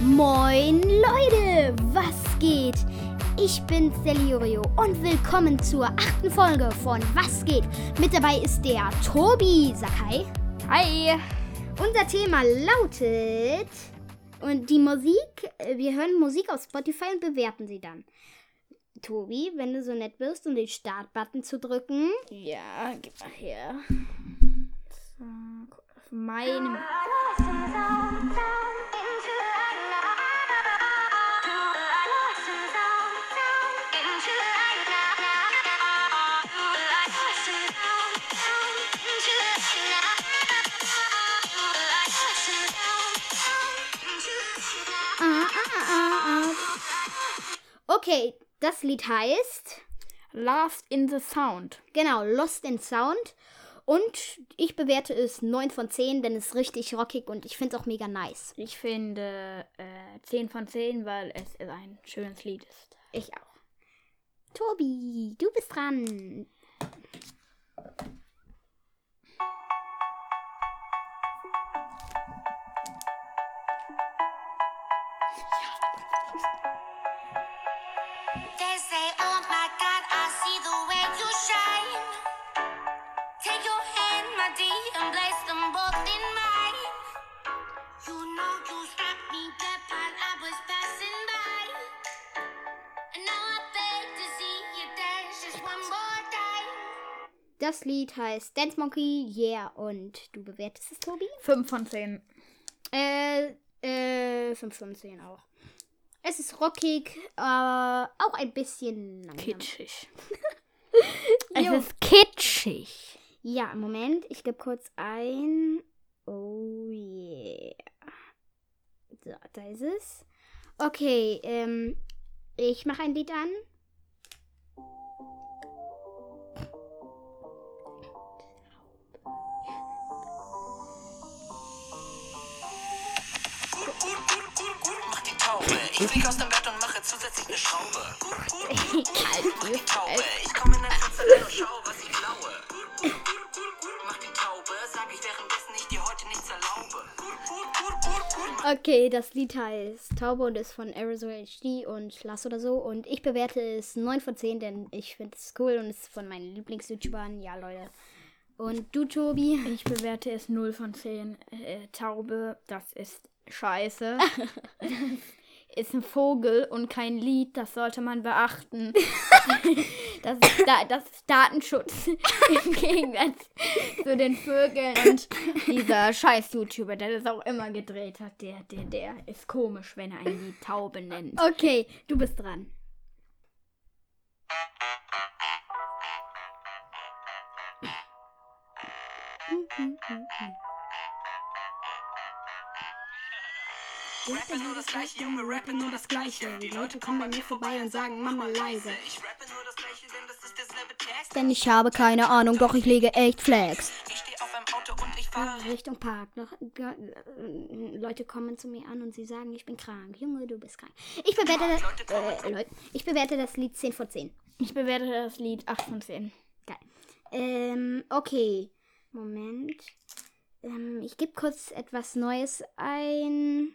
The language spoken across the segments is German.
Moin Leute, was geht? Ich bin's, der Lirio und willkommen zur achten Folge von Was geht? Mit dabei ist der Tobi Sakai. Hi! Unser Thema lautet und die Musik, wir hören Musik auf Spotify und bewerten sie dann. Tobi, wenn du so nett bist, um den Startbutton zu drücken. Ja, gib mal her. So, auf meinem. Okay, das Lied heißt, Lost in the Sound. genau, Lost in Sound. Und ich bewerte es 9 von 10, denn es ist richtig rockig und ich finde es auch mega nice. Ich finde äh, 10 von 10, weil es ein schönes Lied ist. Ich auch. Tobi, du bist dran. Das Lied heißt Dance Monkey, yeah. Und du bewertest es, Tobi? 5 von 10. Äh, äh, 5 von 10 auch. Es ist rockig, aber auch ein bisschen langsam. Kitschig. es ist kitschig. Ja, Moment, ich gebe kurz ein. Oh yeah. So, da ist es. Okay, ähm, ich mache ein Lied an. Mach die Taube. Ich flieg aus dem Bett und mache zusätzlich eine Schraube. Mach die Taube. Ich komme in dein Fenster rein und schau, was ich klaue. Okay, das Lied heißt Taube und ist von Arizona HD und Lass oder so. Und ich bewerte es 9 von 10, denn ich finde es cool und es ist von meinen Lieblings-YouTubern. Ja, Leute. Und du, Tobi? Ich bewerte es 0 von 10. Äh, Taube, das ist scheiße. ist ein Vogel und kein Lied, das sollte man beachten. das, ist da, das ist Datenschutz im Gegensatz zu den Vögeln und dieser scheiß YouTuber, der das auch immer gedreht hat, der, der, der ist komisch, wenn er ein Lied Taube nennt. Okay, du bist dran. Rappe nur das gleiche, Junge, rappe nur das gleiche. Die Leute kommen bei mir vorbei und sagen, Mama leise. Ich rappe nur das gleiche, denn das ist derselbe Text. Denn ich habe keine Ahnung, doch ich lege echt Flex. Ich stehe auf einem Auto und ich fahre. Richtung Park. Noch, äh, Leute kommen zu mir an und sie sagen, ich bin krank. Junge, du bist krank. Ich bewerte das, äh, Leute, ich bewerte das Lied 10 von 10. Ich bewerte das Lied 8 von 10. Geil. Ähm, okay. Moment. Ähm, ich gebe kurz etwas Neues ein.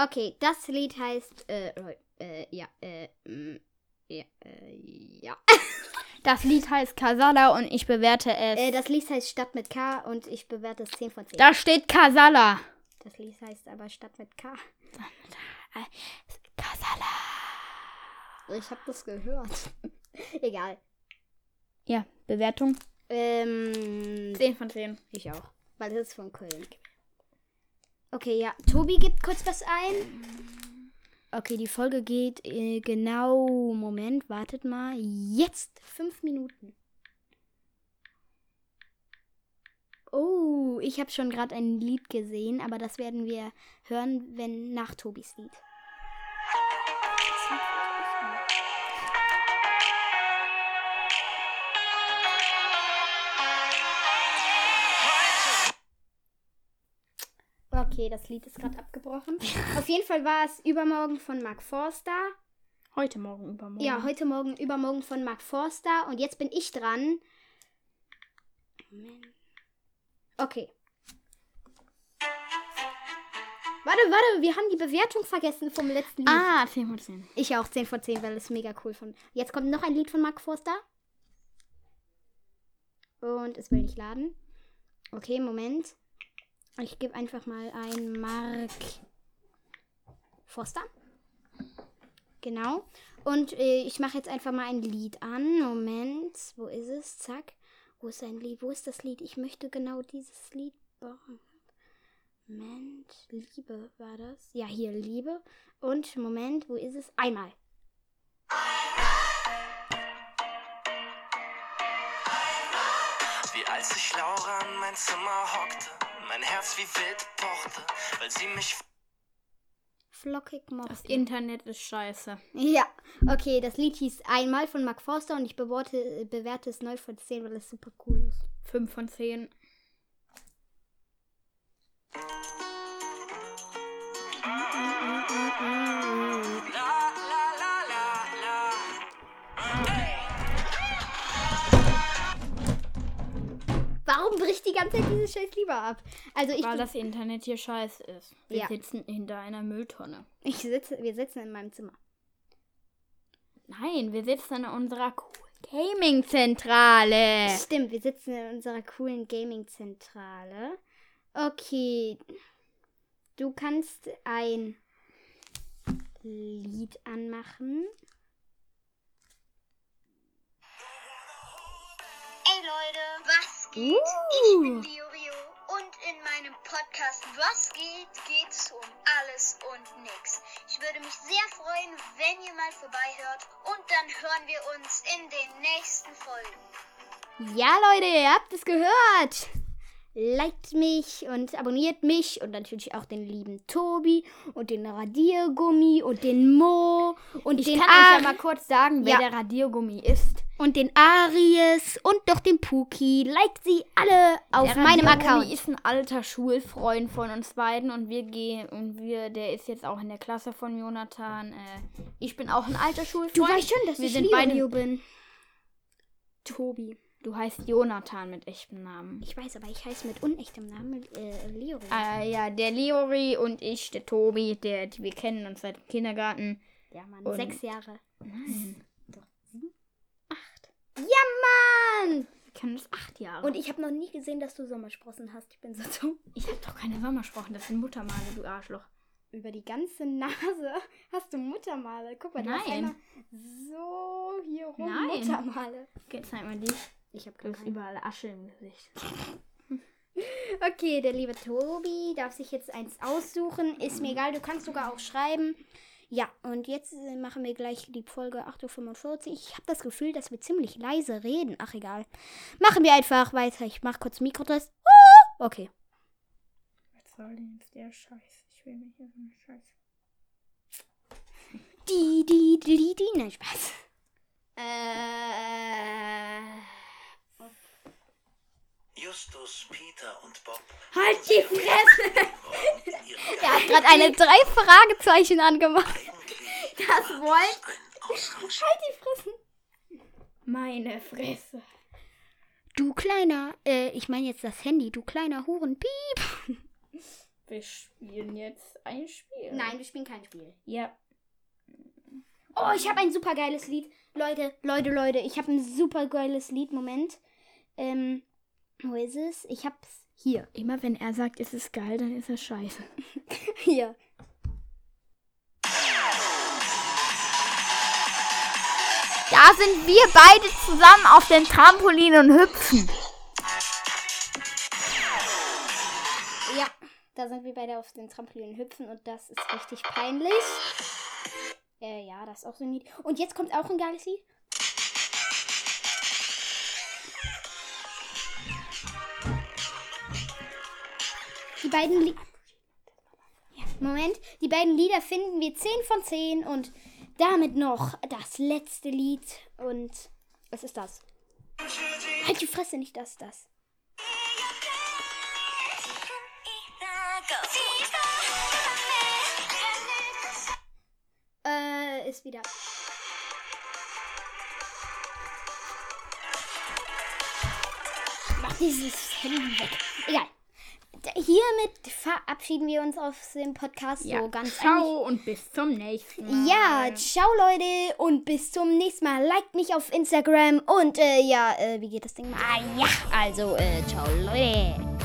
Okay, das Lied heißt. Äh, äh, ja, äh, mm, ja, äh, ja. Das Lied heißt Kasala und ich bewerte es. äh, das Lied heißt Stadt mit K und ich bewerte es 10 von 10. da steht Kasala. Das Lied heißt aber Stadt mit K. Kasala. Ich habe das gehört. Egal. Ja, Bewertung Ähm, 10 von 10. ich auch. Weil das ist von Köln. Okay, ja. Tobi gibt kurz was ein. Okay, die Folge geht äh, genau. Moment, wartet mal. Jetzt fünf Minuten. Oh, ich habe schon gerade ein Lied gesehen, aber das werden wir hören, wenn nach Tobis Lied. Okay, das Lied ist gerade abgebrochen. Auf jeden Fall war es übermorgen von Mark Forster. Heute Morgen, übermorgen. Ja, heute Morgen, übermorgen von Mark Forster. Und jetzt bin ich dran. Moment. Okay. Warte, warte, wir haben die Bewertung vergessen vom letzten Lied. Ah, 10 von 10. Ich auch 10 von 10, weil es mega cool von. Jetzt kommt noch ein Lied von Mark Forster. Und es will nicht laden. Okay, Moment. Ich gebe einfach mal ein Mark Forster. Genau. Und äh, ich mache jetzt einfach mal ein Lied an. Moment. Wo ist es? Zack. Wo ist ein Lied? Wo ist das Lied? Ich möchte genau dieses Lied bauen. Moment. Liebe war das? Ja, hier Liebe. Und Moment, wo ist es? Einmal. Wie als ich Laura an mein Zimmer hockte, mein Herz wie wild pochte, weil sie mich Flockig Das mochte. Internet ist scheiße. Ja, okay, das Lied hieß Einmal von Mark Forster und ich bewerte, bewerte es 9 von 10, weil es super cool ist. 5 von 10. Warum bricht die ganze Zeit dieses scheiß Lieber ab? Also ich, Weil das Internet hier scheiße ist. Wir Ja. sitzen hinter einer Mülltonne. ich sitze, wir sitzen in meinem Zimmer. Nein, wir sitzen in unserer coolen Gaming-Zentrale. Stimmt, wir sitzen in unserer coolen Gaming-Zentrale. Okay. Du kannst ein Lied anmachen. Ey Leute, was geht? Ich Uh. bin Liorio und in meinem Podcast Was geht geht's um alles und nix. Ich würde mich sehr freuen, wenn ihr mal vorbeihört und dann hören wir uns in den nächsten Folgen. Ja, Leute, ihr habt es gehört. Liked mich und abonniert mich und natürlich auch den lieben Tobi und den Radiergummi und den Mo und Ich den kann euch ja mal kurz sagen, wer Ja. der Radiergummi ist. Und den Aries und doch den Puki. Liked sie alle auf der meinem Account. ist ein alter Schulfreund von uns beiden und wir gehen und wir, der ist jetzt auch in der Klasse von Jonathan. Äh, ich bin auch ein alter Schulfreund. Du weißt schon, dass wir ich sind beide. bin. Tobi. Du heißt Jonathan mit echtem Namen. Ich weiß, aber ich heiße mit unechtem Namen äh, Leori. Äh, ja, der Leori und ich, der Tobi, der, die wir kennen uns seit dem Kindergarten. ja, Mann, und- sechs Jahre. Nein. Ja, Mann! Wir kennen uns acht Jahre. Und ich habe noch nie gesehen, dass du Sommersprossen hast. Ich bin so dumm. ich habe doch keine Sommersprochen, das sind Muttermale, du Arschloch. Über die ganze Nase hast du Muttermale. Guck mal, hast Nein. einmal so hier rum Nein. Muttermale. Okay, zeig mal die. Ich habe hast überall Asche im Gesicht. Okay, der liebe Tobi darf sich jetzt eins aussuchen. Ist mir egal, du kannst sogar auch schreiben. Ja, und jetzt äh, machen wir gleich die Folge 8.45 Uhr. Ich habe das Gefühl, dass wir ziemlich leise reden. Ach, egal. Machen wir einfach weiter. Ich mache kurz Mikrotest. Ah, Okay. Was soll denn jetzt der Scheiß? Ich will nicht hier so eine Scheiße. Die, die, die, die, die. Nein, Spaß. Äh. Justus, Peter und Bob. Halt die Fresse! Er hat gerade eine drei Fragezeichen angemacht. Das wollt. Halt die Fressen. Meine Fresse. Du kleiner, äh, ich meine jetzt das Handy, du kleiner Huren. Piep. Wir spielen jetzt ein Spiel. Nein, wir spielen kein Spiel. Ja. Oh, ich habe ein super geiles Lied. Leute, Leute, Leute, ich habe ein super geiles Lied. Moment. Ähm, wo ist es? Ich hab's hier. Immer wenn er sagt, es ist geil, dann ist es scheiße. Hier. Da sind wir beide zusammen auf dem Trampolin und hüpfen. Ja, da sind wir beide auf den Trampolin hüpfen und das ist richtig peinlich. Äh, ja, das ist auch so ein Lied. Und jetzt kommt auch ein geiles Lied. Die beiden Li ja, Moment, die beiden Lieder finden wir 10 von 10 und damit noch das letzte Lied und was ist das? Halt die Fresse, nicht das, das. Äh, ist wieder. Mach dieses Handy weg. Egal. Hiermit verabschieden wir uns aus dem Podcast Ja, so ganz ciao und bis zum nächsten Mal. ja, ciao Leute und bis zum nächsten Mal. Liked mich auf Instagram und äh, ja, äh, wie geht das Ding? Ah ja, also äh, ciao Leute.